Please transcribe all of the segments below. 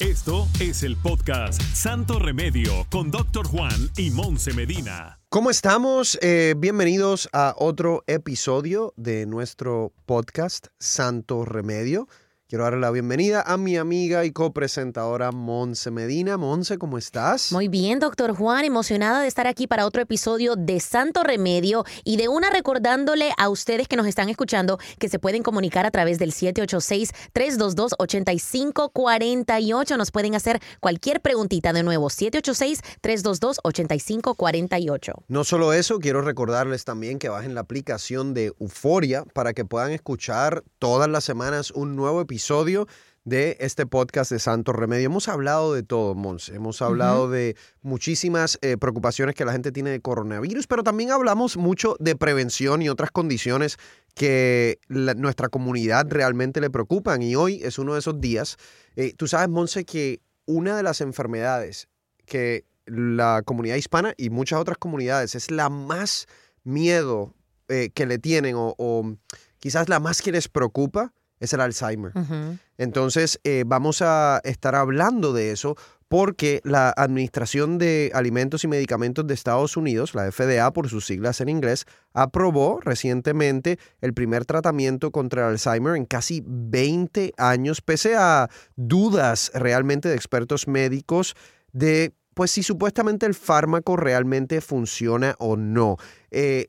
Esto es el podcast Santo Remedio con Doctor Juan y Monse Medina. ¿Cómo estamos? Eh, bienvenidos a otro episodio de nuestro podcast Santo Remedio. Quiero darle la bienvenida a mi amiga y copresentadora Monse Medina. Monse, ¿cómo estás? Muy bien, doctor Juan, emocionada de estar aquí para otro episodio de Santo Remedio y de una recordándole a ustedes que nos están escuchando que se pueden comunicar a través del 786-322-8548. Nos pueden hacer cualquier preguntita de nuevo, 786-322-8548. No solo eso, quiero recordarles también que bajen la aplicación de Euforia para que puedan escuchar todas las semanas un nuevo episodio de este podcast de Santo Remedio. Hemos hablado de todo, Mons. Hemos hablado de muchísimas eh, preocupaciones que la gente tiene de coronavirus, pero también hablamos mucho de prevención y otras condiciones que nuestra comunidad realmente le preocupan. Y hoy es uno de esos días. Eh, tú sabes, Monse, que una de las enfermedades que la comunidad hispana y muchas otras comunidades es la más miedo eh, que le tienen o quizás la más que les preocupa es el Alzheimer. Entonces, eh, vamos a estar hablando de eso porque la Administración de Alimentos y Medicamentos de Estados Unidos, la FDA por sus siglas en inglés, aprobó recientemente el primer tratamiento contra el Alzheimer en casi 20 años, pese a dudas realmente de expertos médicos de pues si supuestamente el fármaco realmente funciona o no. Eh,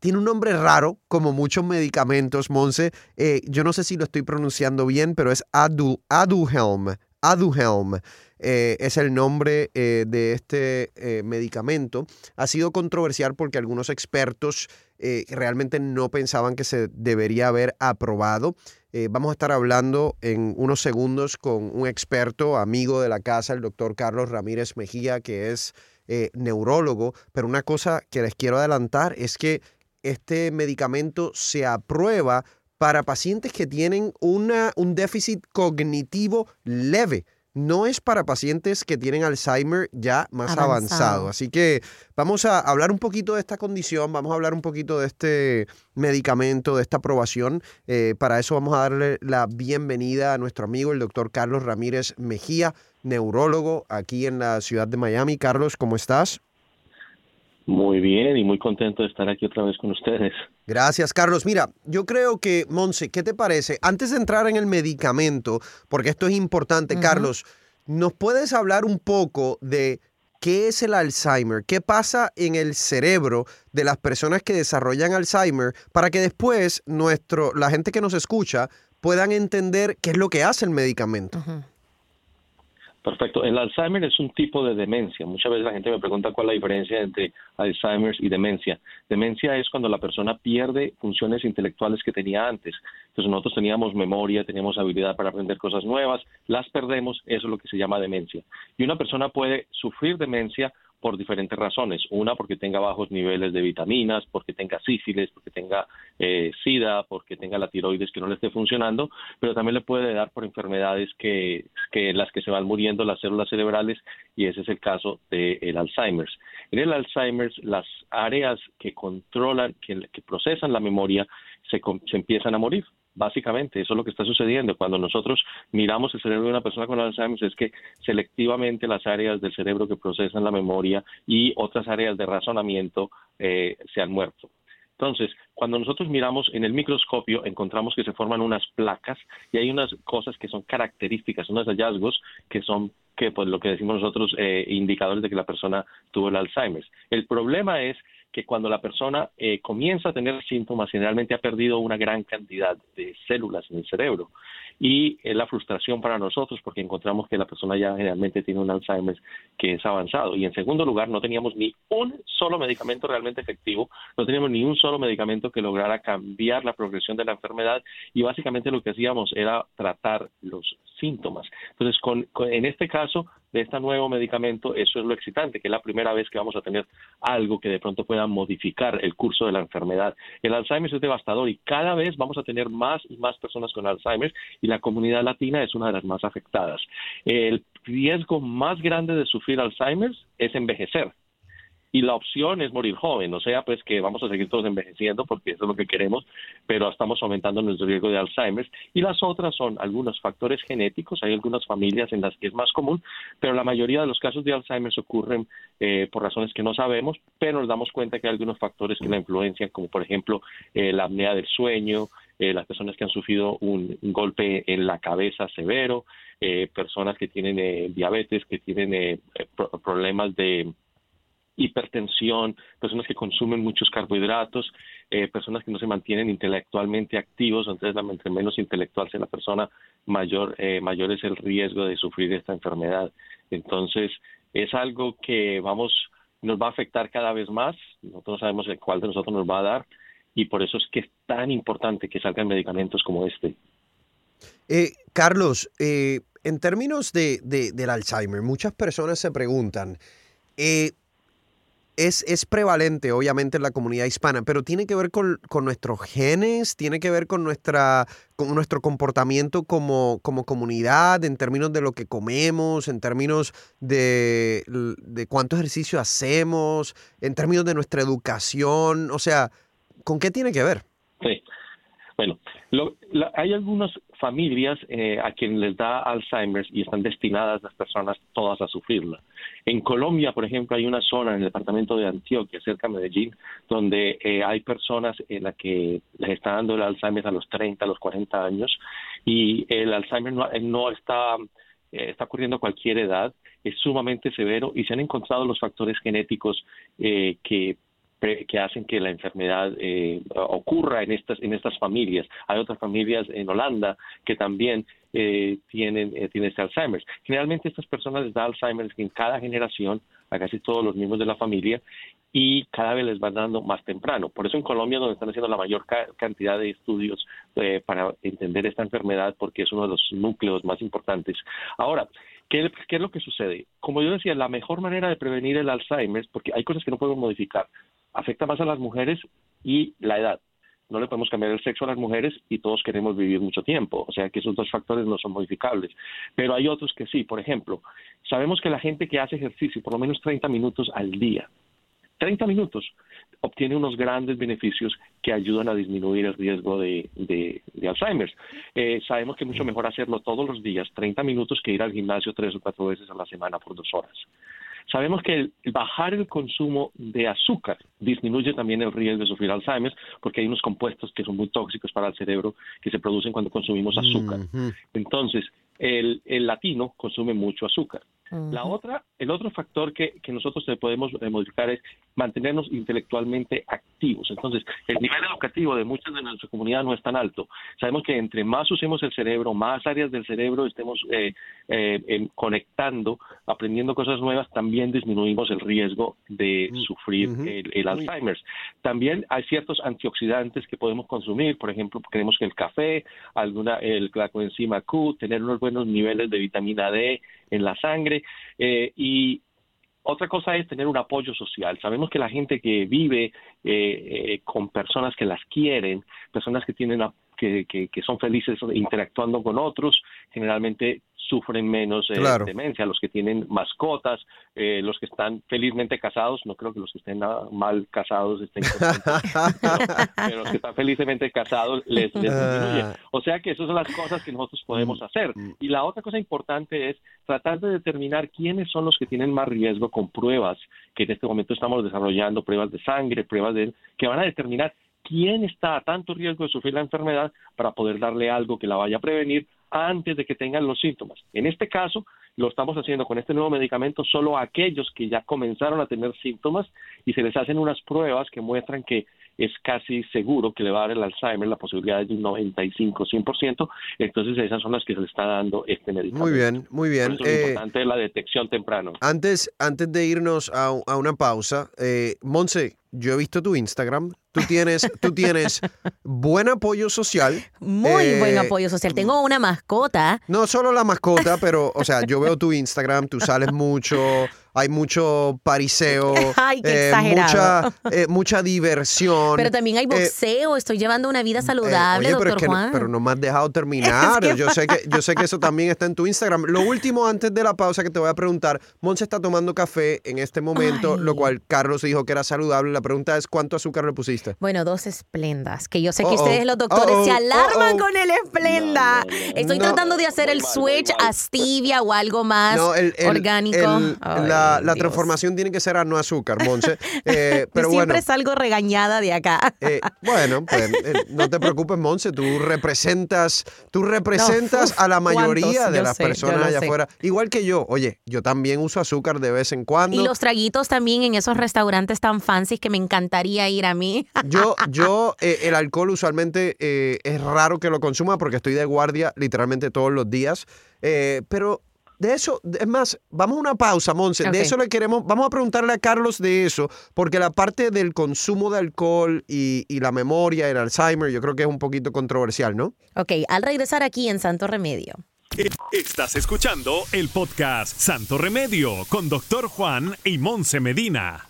tiene un nombre raro, como muchos medicamentos, Monse. Eh, yo no sé si lo estoy pronunciando bien, pero es Adu, Aduhelm. Aduhelm eh, es el nombre de este medicamento. Ha sido controversial porque algunos expertos realmente no pensaban que se debería haber aprobado. Eh, vamos a estar hablando en unos segundos con un experto, amigo de la casa, el doctor Carlos Ramírez Mejía, que es eh, neurólogo. Pero una cosa que les quiero adelantar es que este medicamento se aprueba para pacientes que tienen una, un déficit cognitivo leve no es para pacientes que tienen Alzheimer ya más avanzado. Así que vamos a hablar un poquito de esta condición, vamos a hablar un poquito de este medicamento, de esta aprobación. Eh, para eso vamos a darle la bienvenida a nuestro amigo, el doctor Carlos Ramírez Mejía, neurólogo aquí en la ciudad de Miami. Carlos, ¿cómo estás? Muy bien y muy contento de estar aquí otra vez con ustedes. Gracias, Carlos. Mira, yo creo que, Monse, ¿qué te parece? Antes de entrar en el medicamento, porque esto es importante, Carlos, ¿nos puedes hablar un poco de qué es el Alzheimer? ¿Qué pasa en el cerebro de las personas que desarrollan Alzheimer para que después nuestro, la gente que nos escucha puedan entender qué es lo que hace el medicamento? Perfecto. El Alzheimer es un tipo de demencia. Muchas veces la gente me pregunta cuál es la diferencia entre Alzheimer y demencia. Demencia es cuando la persona pierde funciones intelectuales que tenía antes. Entonces nosotros teníamos memoria, teníamos habilidad para aprender cosas nuevas, las perdemos, eso es lo que se llama demencia. Y una persona puede sufrir demencia por diferentes razones. Una, porque tenga bajos niveles de vitaminas, porque tenga sífilis, porque tenga eh, sida, porque tenga la tiroides que no le esté funcionando, pero también le puede dar por enfermedades que, que las que se van muriendo las células cerebrales y ese es el caso del Alzheimer. En el Alzheimer, las áreas que controlan, que, que procesan la memoria, se, se empiezan a morir. Básicamente, eso es lo que está sucediendo. Cuando nosotros miramos el cerebro de una persona con Alzheimer, es que selectivamente las áreas del cerebro que procesan la memoria y otras áreas de razonamiento eh, se han muerto. Entonces, cuando nosotros miramos en el microscopio, encontramos que se forman unas placas y hay unas cosas que son características, unos hallazgos que son que pues lo que decimos nosotros eh, indicadores de que la persona tuvo el Alzheimer. El problema es que cuando la persona eh, comienza a tener síntomas, generalmente ha perdido una gran cantidad de células en el cerebro. Y es la frustración para nosotros porque encontramos que la persona ya generalmente tiene un Alzheimer que es avanzado. Y en segundo lugar, no teníamos ni un solo medicamento realmente efectivo, no teníamos ni un solo medicamento que lograra cambiar la progresión de la enfermedad y básicamente lo que hacíamos era tratar los síntomas. Entonces, con, en este caso, de este nuevo medicamento, eso es lo excitante, que es la primera vez que vamos a tener algo que de pronto pueda modificar el curso de la enfermedad. El Alzheimer es devastador y cada vez vamos a tener más y más personas con Alzheimer y la comunidad latina es una de las más afectadas. El riesgo más grande de sufrir Alzheimer es envejecer y la opción es morir joven, o sea, pues que vamos a seguir todos envejeciendo porque eso es lo que queremos, pero estamos aumentando nuestro riesgo de Alzheimer y las otras son algunos factores genéticos, hay algunas familias en las que es más común, pero la mayoría de los casos de Alzheimer ocurren eh, por razones que no sabemos, pero nos damos cuenta que hay algunos factores que la influencian, como por ejemplo eh, la apnea del sueño, eh, las personas que han sufrido un, golpe en la cabeza severo, personas que tienen diabetes, que tienen problemas de hipertensión, personas que consumen muchos carbohidratos, eh, personas que no se mantienen intelectualmente activos, entonces entre menos intelectual sea la persona, mayor, eh, mayor es el riesgo de sufrir esta enfermedad. Entonces, es algo que vamos, nos va a afectar cada vez más, nosotros no sabemos cuál de nosotros nos va a dar, y por eso es que es tan importante que salgan medicamentos como este. Eh, Carlos, en términos de, del Alzheimer, muchas personas se preguntan, eh, es, prevalente, obviamente, en la comunidad hispana, pero tiene que ver con, nuestros genes, tiene que ver con, nuestra, con nuestro comportamiento como, como comunidad, en términos de lo que comemos, en términos de, de cuánto ejercicio hacemos, en términos de nuestra educación. O sea, ¿con qué tiene que ver? Bueno, hay algunas familias eh, a quienes les da Alzheimer y están destinadas las personas todas a sufrirla. En Colombia, por ejemplo, hay una zona en el departamento de Antioquia, cerca de Medellín, donde eh, hay personas en las que les está dando el Alzheimer a los 30, a los 40 años, y el Alzheimer no, está, eh, está ocurriendo a cualquier edad, es sumamente severo y se han encontrado los factores genéticos que que hacen que la enfermedad eh, ocurra en estas en estas familias. Hay otras familias en Holanda que también eh, tienen eh, tienen este Alzheimer. Generalmente estas personas les da Alzheimer en cada generación a casi todos los miembros de la familia y cada vez les van dando más temprano. Por eso en Colombia donde están haciendo la mayor cantidad de estudios para entender esta enfermedad porque es uno de los núcleos más importantes. Ahora, ¿qué, ¿qué es lo que sucede? Como yo decía, la mejor manera de prevenir el Alzheimer, porque hay cosas que no podemos modificar, afecta más a las mujeres y la edad. No le podemos cambiar el sexo a las mujeres y todos queremos vivir mucho tiempo. O sea que esos dos factores no son modificables. Pero hay otros que sí. Por ejemplo, sabemos que la gente que hace ejercicio por lo menos 30 minutos al día, 30 minutos, obtiene unos grandes beneficios que ayudan a disminuir el riesgo de, de, Alzheimer. Eh, sabemos que es mucho mejor hacerlo todos los días, 30 minutos, que ir al gimnasio tres o cuatro veces a la semana por dos horas. Sabemos que el bajar el consumo de azúcar disminuye también el riesgo de sufrir Alzheimer porque hay unos compuestos que son muy tóxicos para el cerebro que se producen cuando consumimos azúcar. Entonces, el, el latino consume mucho azúcar. La otra, el otro factor que, que nosotros podemos modificar es mantenernos intelectualmente activos. Entonces, el nivel educativo de muchas de nuestra comunidad no es tan alto. Sabemos que entre más usemos el cerebro, más áreas del cerebro estemos eh, eh, conectando, aprendiendo cosas nuevas, también disminuimos el riesgo de mm, sufrir el, Alzheimer. También hay ciertos antioxidantes que podemos consumir, por ejemplo, creemos que el café, alguna, el, la coenzima Q, tener unos buenos niveles de vitamina D en la sangre eh, y otra cosa es tener un apoyo social. Sabemos que la gente que vive eh, eh, con personas que las quieren, personas que tienen que, que, son felices interactuando con otros, generalmente sufren menos eh, demencia, los que tienen mascotas, eh, los que están felizmente casados, no creo que los que estén mal casados estén contentos, pero, los que están felizmente casados les, les disminuye. Ah. O sea que esas son las cosas que nosotros podemos mm, hacer. Mm. Y la otra cosa importante es tratar de determinar quiénes son los que tienen más riesgo con pruebas que en este momento estamos desarrollando, pruebas de sangre, pruebas de que van a determinar quién está a tanto riesgo de sufrir la enfermedad para poder darle algo que la vaya a prevenir antes de que tengan los síntomas. En este caso, lo estamos haciendo con este nuevo medicamento solo a aquellos que ya comenzaron a tener síntomas y se les hacen unas pruebas que muestran que es casi seguro que le va a dar el Alzheimer, la posibilidad de un 95, 100%, entonces esas son las que se le está dando este medicamento. Muy bien, muy bien. Por eso es importante la detección temprano. Antes, antes de irnos a, a una pausa, eh, Monse, yo he visto tu Instagram. Tú tienes, tú tienes buen apoyo social. Muy eh, buen apoyo social. Tengo una mascota. No solo la mascota, pero, o sea, yo veo tu Instagram, tú sales mucho, hay mucho pariseo, Ay, qué eh, exagerado. mucha, eh, mucha diversión. Pero también hay Eh, boxeo. Estoy llevando una vida eh, saludable, oye, pero, doctor es que no- Juan. pero no me has dejado terminar. Es que- yo, sé que, yo sé que eso también está en tu Instagram. Lo último, antes de la pausa, que te voy a preguntar: Monse está tomando café en este momento, Ay. lo cual Carlos dijo que era saludable. La pregunta es: ¿cuánto azúcar le pusiste? Bueno, dos esplendas, que yo sé que ustedes los doctores se alarman con el esplenda. No, no, no, Estoy no. tratando de hacer Muy el mal, switch a stevia o algo más No, el, el- orgánico. el- Ay, la, transformación tiene que ser a no azúcar, Monse. Eh, pero siempre bueno. salgo regañada de acá. Eh, bueno, pues eh, no te preocupes, Monse, tú representas, tú representas a la mayoría de Yo las sé, personas allá sé. afuera. Igual que yo, oye, yo también uso azúcar de vez en cuando. Y los traguitos también en esos restaurantes tan fancy que me encantaría ir a mí. Yo, yo el alcohol usualmente es raro que lo consuma porque estoy de guardia literalmente todos los días. Eh, pero de eso, es más, vamos a una pausa, Monse. De eso le queremos, vamos a preguntarle a Carlos de eso, porque la parte del consumo de alcohol y, y la memoria, el Alzheimer, yo creo que es un poquito controversial, ¿no? Ok, al regresar aquí en Santo Remedio. Estás escuchando el podcast Santo Remedio con Doctor Juan y Monse Medina.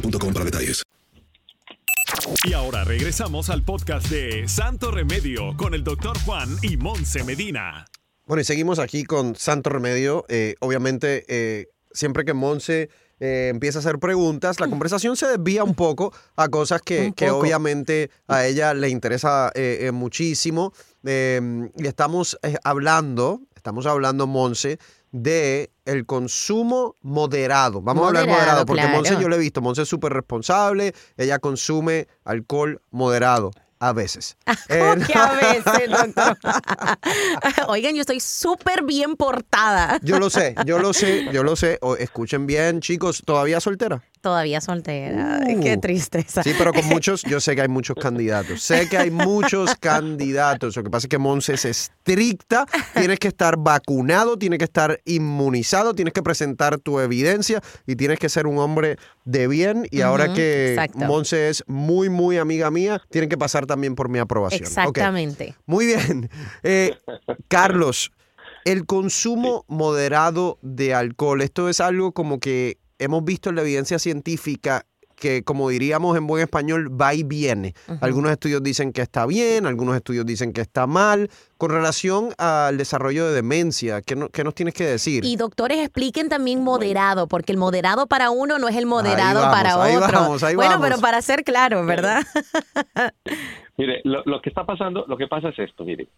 boostmobile.com para detalles. Y ahora regresamos al podcast de Santo Remedio con el Doctor Juan y Monse Medina. Bueno, y seguimos aquí con Santo Remedio. Eh, obviamente, eh, siempre que Monse eh, empieza a hacer preguntas, la conversación se desvía un poco a cosas que, que obviamente a ella le interesa eh, eh, muchísimo. Eh, y estamos eh, hablando, estamos hablando, Monse, de el consumo moderado. Vamos a hablar Moderado, porque claro. Monse yo lo he visto. Monse es súper responsable, ella consume alcohol moderado. A veces. Eh, ¿Cómo que a veces, doctor? Oigan, yo estoy súper bien portada. Yo lo sé, yo lo sé, yo lo sé. O- escuchen bien, chicos, ¿todavía soltera? Todavía soltera. Qué Uh. tristeza. Sí, pero con muchos, yo sé que hay muchos candidatos. Sé que hay muchos candidatos. Lo que pasa es que Monse es estricta. Tienes que estar vacunado, tienes que estar inmunizado, tienes que presentar tu evidencia y tienes que ser un hombre de bien. Y ahora que exacto. Monse es muy, muy amiga mía, tienen que pasar también por mi aprobación. Exactamente. Muy bien. Eh, Carlos, el consumo moderado de alcohol, esto es algo como que hemos visto en la evidencia científica que, como diríamos en buen español, va y viene. Algunos estudios dicen que está bien, algunos estudios dicen que está mal. Con relación al desarrollo de demencia, ¿qué, no- qué nos tienes que decir? Y doctores expliquen también moderado, porque el moderado para uno no es el moderado vamos, para ahí otro. vamos, ahí bueno, vamos. pero para ser claro, ¿verdad? Mire, lo, lo que está pasando, lo que pasa es esto, mire,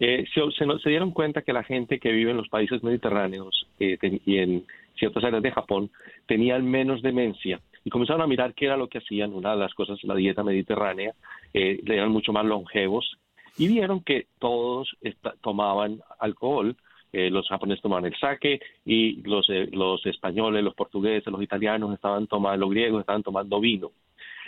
eh, se, se, nos- se dieron cuenta que la gente que vive en los países mediterráneos eh, y en ciertas áreas de Japón tenían menos demencia y comenzaron a mirar qué era lo que hacían, una de las cosas, la dieta mediterránea, eh, eran mucho más longevos y vieron que todos esta- tomaban alcohol, eh, los japoneses tomaban el sake y los, eh, los españoles, los portugueses, los italianos estaban tomando, los griegos estaban tomando vino.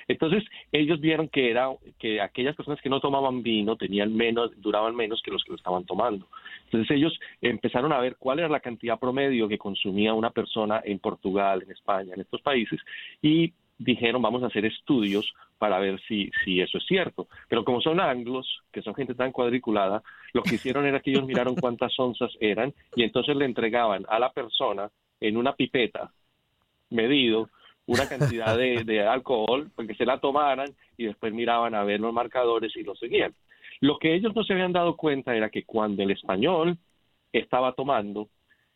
Entonces, ellos vieron que era que aquellas personas que no tomaban vino tenían menos, duraban menos que los que lo estaban tomando. Entonces, ellos empezaron a ver cuál era la cantidad promedio que consumía una persona en Portugal, en España, en estos países y dijeron, vamos a hacer estudios para ver si, si eso es cierto. Pero como son anglos, que son gente tan cuadriculada, lo que hicieron era que ellos miraron cuántas onzas eran y entonces le entregaban a la persona en una pipeta medido una cantidad de, de alcohol para que se la tomaran y después miraban a ver los marcadores y lo seguían. Lo que ellos no se habían dado cuenta era que cuando el español estaba tomando,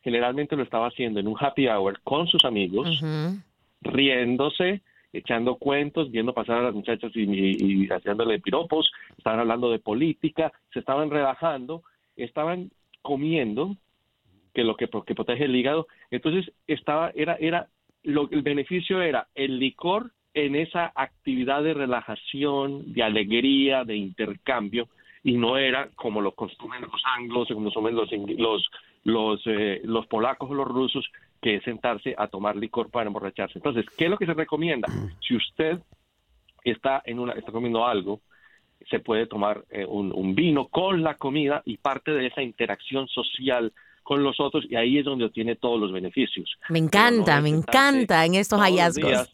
generalmente lo estaba haciendo en un happy hour con sus amigos, riéndose, echando cuentos, viendo pasar a las muchachas y, y- y haciéndole piropos, estaban hablando de política, se estaban relajando, estaban comiendo, que lo que, que protege el hígado, entonces estaba, era, era, lo, el beneficio era el licor en esa actividad de relajación, de alegría, de intercambio, y no era como lo consumen los anglos, como consumen los, los, los, eh, los polacos o los rusos, que es sentarse a tomar licor para emborracharse. Entonces, ¿qué es lo que se recomienda? Si usted está, en una, está comiendo algo, se puede tomar eh, un, un vino con la comida y parte de esa interacción social con los otros y ahí es donde obtiene todos los beneficios. Me encanta, me encanta en estos hallazgos. días,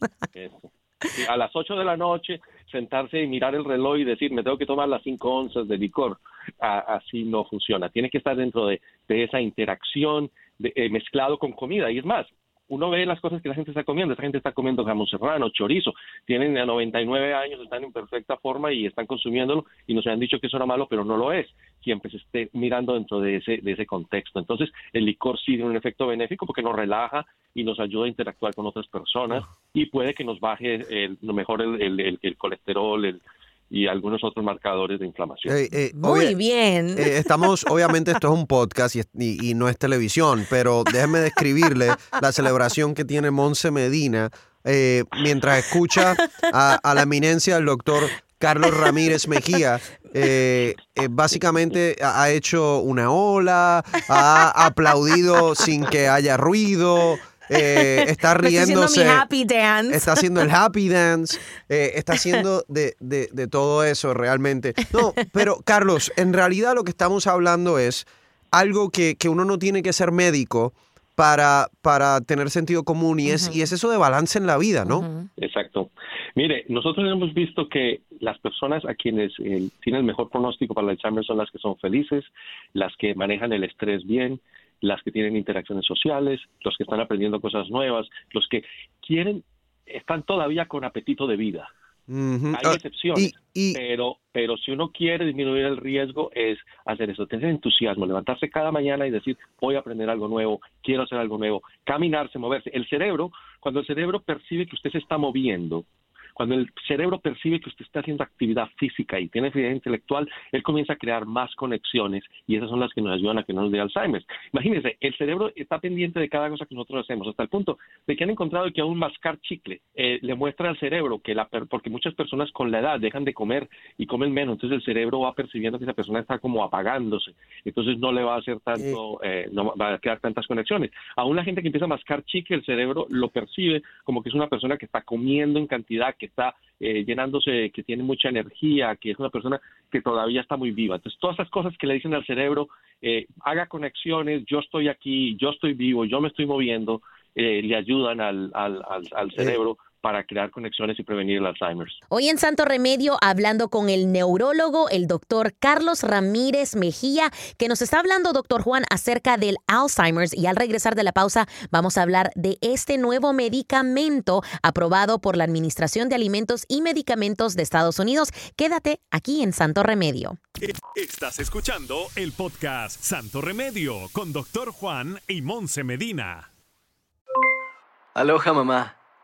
a las 8 de la noche sentarse y mirar el reloj y decir me tengo que tomar las 5 onzas de licor, A- así no funciona. Tiene que estar dentro de, de esa interacción de- eh, mezclado con comida. Y es más, uno ve las cosas que la gente está comiendo. Esta gente está comiendo jamón serrano, chorizo. Tienen a 99 años, están en perfecta forma y están consumiéndolo y nos han dicho que eso era malo, pero no lo es. Siempre se esté mirando dentro de ese, de ese contexto. Entonces, el licor sí tiene un efecto benéfico porque nos relaja y nos ayuda a interactuar con otras personas y puede que nos baje el, mejor el, el- el- el colesterol el- y algunos otros marcadores de inflamación. Eh, eh, Muy obvia- bien. eh, estamos, obviamente esto es un podcast y, y- y no es televisión, pero déjeme describirle la celebración que tiene Monse Medina eh, mientras escucha a, a la eminencia del doctor Carlos Ramírez Mejía. eh, eh, básicamente ha hecho una ola, ha aplaudido sin que haya ruido. Eh, está Estoy haciendo riéndose. mi happy dance. Está haciendo el happy dance, eh, está haciendo de, de- de todo eso realmente. No, pero Carlos, en realidad lo que estamos hablando es algo que, que uno no tiene que ser médico para, para tener sentido común y, es, y es eso de balance en la vida, ¿no? Exacto. Mire, nosotros hemos visto que las personas a quienes eh, tienen el mejor pronóstico para el Alzheimer son las que son felices, las que manejan el estrés bien, las que tienen interacciones sociales, los que están aprendiendo cosas nuevas, los que quieren, están todavía con apetito de vida. Hay Ah, excepciones, y- y- pero, pero si uno quiere disminuir el riesgo es hacer eso, tener entusiasmo, levantarse cada mañana y decir, voy a aprender algo nuevo, quiero hacer algo nuevo, caminarse, moverse. El cerebro, cuando el cerebro percibe que usted se está moviendo, Cuando el cerebro percibe que usted está haciendo actividad física y tiene actividad intelectual, él comienza a crear más conexiones y esas son las que nos ayudan a que no nos dé Alzheimer. Imagínense, el cerebro está pendiente de cada cosa que nosotros hacemos, hasta el punto de que han encontrado que aún mascar chicle eh, le muestra al cerebro que la porque muchas personas con la edad dejan de comer y comen menos, entonces el cerebro va percibiendo que esa persona está como apagándose, entonces no le va a hacer tanto, eh, no va a quedar tantas conexiones. Aún la gente que empieza a mascar chicle, el cerebro lo percibe como que es una persona que está comiendo en cantidad, que está eh, llenándose, que tiene mucha energía, que es una persona que todavía está muy viva. Entonces, todas esas cosas que le dicen al cerebro, eh, haga conexiones, yo estoy aquí, yo estoy vivo, yo me estoy moviendo, eh, le ayudan al, al, al cerebro para crear conexiones y prevenir el Alzheimer. Hoy en Santo Remedio, hablando con el neurólogo, el doctor Carlos Ramírez Mejía, que nos está hablando, doctor Juan, acerca del Alzheimer's. Y al regresar de la pausa, vamos a hablar de este nuevo medicamento aprobado por la Administración de Alimentos y Medicamentos de Estados Unidos. Quédate aquí en Santo Remedio. Estás escuchando el podcast Santo Remedio con doctor Juan y Monse Medina. Aloha, mamá.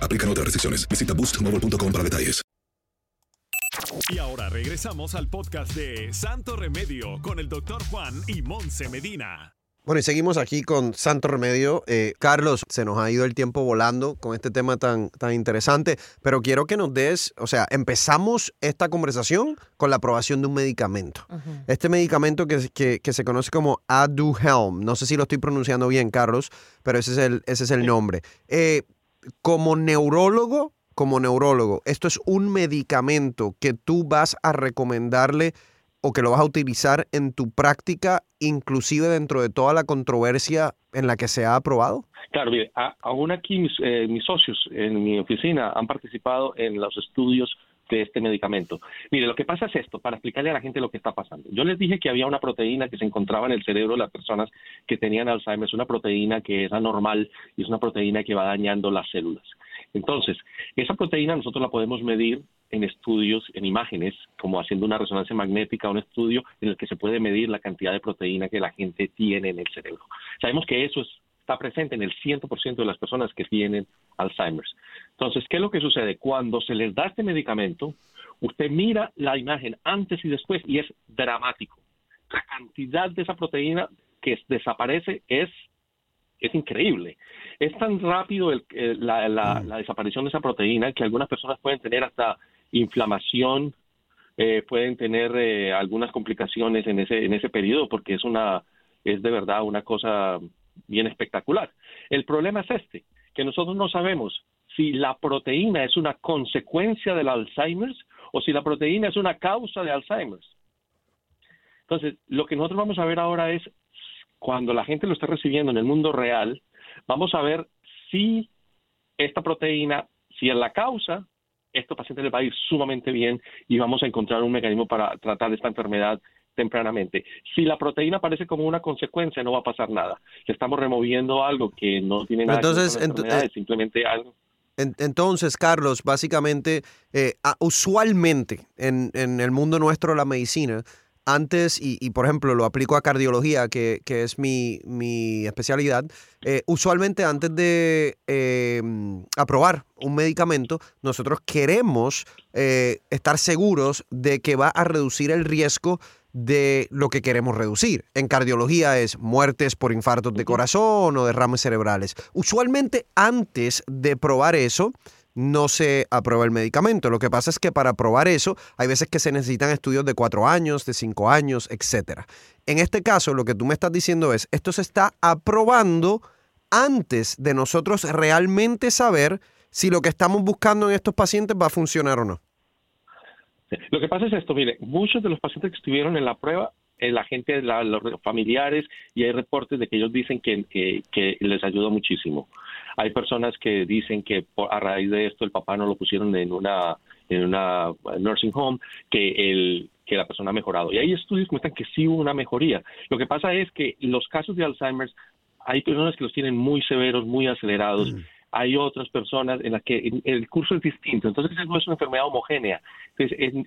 Aplican otras restricciones. Visita boostmobile.com para detalles. Y ahora regresamos al podcast de Santo Remedio con el doctor Juan y Monse Medina. Bueno, y seguimos aquí con Santo Remedio. Eh, Carlos, se nos ha ido el tiempo volando con este tema tan, tan interesante, pero quiero que nos des, o sea, empezamos esta conversación con la aprobación de un medicamento. Este medicamento que, que, que, se conoce como Aduhelm, no sé si lo estoy pronunciando bien, Carlos, pero ese es el, ese es el nombre. Eh, como neurólogo, como neurólogo, esto es un medicamento que tú vas a recomendarle o que lo vas a utilizar en tu práctica, inclusive dentro de toda la controversia en la que se ha aprobado? Claro, mire, aún aquí mis, eh, mis socios en mi oficina han participado en los estudios de este medicamento. Mire, lo que pasa es esto, para explicarle a la gente lo que está pasando. Yo les dije que había una proteína que se encontraba en el cerebro de las personas que tenían Alzheimer, es una proteína que es anormal y es una proteína que va dañando las células. Entonces, esa proteína nosotros la podemos medir en estudios, en imágenes, como haciendo una resonancia magnética, un estudio en el que se puede medir la cantidad de proteína que la gente tiene en el cerebro. Sabemos que eso está presente en el 100% de las personas que tienen Alzheimer. Entonces, ¿qué es lo que sucede? Cuando se les da este medicamento, usted mira la imagen antes y después y es dramático. La cantidad de esa proteína que desaparece es es increíble. Es tan rápido el, la, la, la, desaparición de esa proteína que algunas personas pueden tener hasta inflamación, eh, pueden tener eh, algunas complicaciones en ese, en ese periodo porque es una, es de verdad una cosa bien espectacular. El problema es este, que nosotros no sabemos si la proteína es una consecuencia del Alzheimer o si la proteína es una causa de Alzheimer's. Entonces, lo que nosotros vamos a ver ahora es cuando la gente lo está recibiendo en el mundo real, vamos a ver si esta proteína, si es la causa, estos pacientes les va a ir sumamente bien y vamos a encontrar un mecanismo para tratar esta enfermedad tempranamente. Si la proteína aparece como una consecuencia, no va a pasar nada. Estamos removiendo algo que no tiene nada Entonces, que ver con es simplemente algo. En- Entonces, Carlos, básicamente, eh, usualmente en, en el mundo nuestro la medicina, antes, y, por ejemplo lo aplico a cardiología, que, que es mi, mi especialidad, eh, usualmente antes de eh, aprobar un medicamento, nosotros queremos eh, estar seguros de que va a reducir el riesgo de lo que queremos reducir. En cardiología es muertes por infartos de corazón o derrames cerebrales. Usualmente antes de probar eso, no se aprueba el medicamento. Lo que pasa es que para probar eso hay veces que se necesitan estudios de cuatro años, de cinco años, etcétera. En este caso, lo que tú me estás diciendo es, esto se está aprobando antes de nosotros realmente saber si lo que estamos buscando en estos pacientes va a funcionar o no. Lo que pasa es esto, mire, muchos de los pacientes que estuvieron en la prueba, eh, la gente, la- los familiares, y hay reportes de que ellos dicen que, que- que les ayudó muchísimo. Hay personas que dicen que por- a raíz de esto el papá no lo pusieron en una en una nursing home, que el que la persona ha mejorado. Y hay estudios que muestran que sí hubo una mejoría. Lo que pasa es que los casos de Alzheimer's hay personas que los tienen muy severos, muy acelerados. Hay otras personas en las que el- curso es distinto. Entonces, no es una enfermedad homogénea.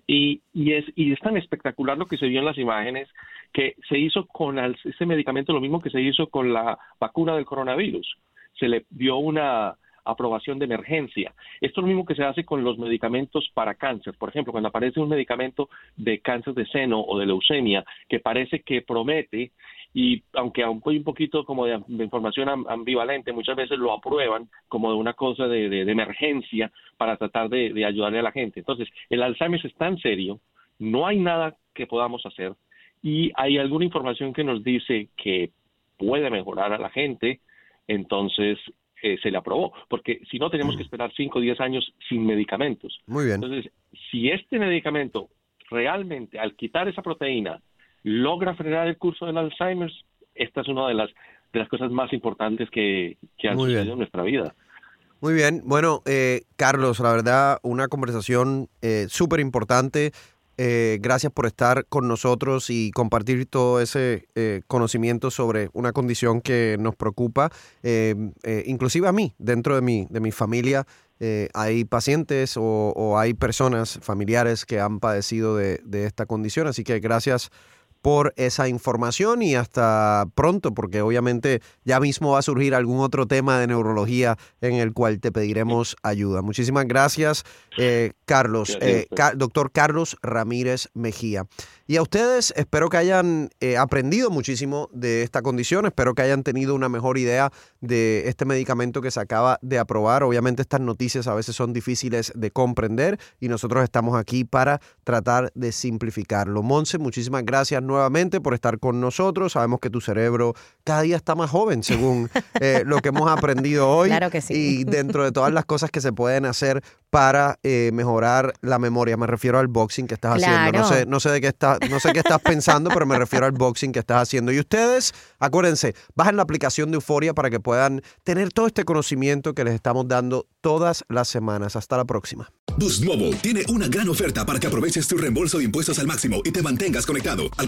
Y, es, tan espectacular lo que se vio en las imágenes que se hizo con ese medicamento lo mismo que se hizo con la vacuna del coronavirus. Se le dio una aprobación de emergencia. Esto es lo mismo que se hace con los medicamentos para cáncer. Por ejemplo, cuando aparece un medicamento de cáncer de seno o de leucemia que parece que promete y aunque aún hay un poquito como de, de información am- ambivalente, muchas veces lo aprueban como de una cosa de, de- de emergencia para tratar de, de ayudarle a la gente. Entonces, el Alzheimer es tan serio, no hay nada que podamos hacer y hay alguna información que nos dice que puede mejorar a la gente, entonces eh, se le aprobó, porque si no tenemos que esperar 5 o 10 años sin medicamentos. Muy bien. Entonces, si este medicamento realmente, al quitar esa proteína, logra frenar el curso del Alzheimer, esta es una de las, de las cosas más importantes que, que han Muy sucedido bien. en nuestra vida. Muy bien. Bueno, eh, Carlos, la verdad, una conversación eh, súper importante. Eh, gracias por estar con nosotros y compartir todo ese eh, conocimiento sobre una condición que nos preocupa, eh, eh, inclusive a mí, dentro de mi, de mi familia. hay pacientes o, o hay personas familiares que han padecido de, de esta condición, así que gracias por esa información y hasta pronto, porque obviamente ya mismo va a surgir algún otro tema de neurología en el cual te pediremos ayuda. Muchísimas gracias, eh, Carlos, eh, doctor Carlos Ramírez Mejía. Y a ustedes espero que hayan eh, aprendido muchísimo de esta condición, espero que hayan tenido una mejor idea de este medicamento que se acaba de aprobar. Obviamente estas noticias a veces son difíciles de comprender y nosotros estamos aquí para tratar de simplificarlo. Monse, muchísimas gracias nuevamente por estar con nosotros. Sabemos que tu cerebro cada día está más joven según eh, lo que hemos aprendido hoy. Claro que sí. Y dentro de todas las cosas que se pueden hacer para eh, mejorar la memoria, me refiero al boxing que estás haciendo. No sé, no sé de qué estás, no sé qué estás pensando, pero me refiero al boxing que estás haciendo. Y ustedes, acuérdense, bajen la aplicación de Euforia para que puedan tener todo este conocimiento que les estamos dando todas las semanas. Hasta la próxima. Boost Mobile tiene una gran oferta para que aproveches tu reembolso de impuestos al máximo y te mantengas conectado. Al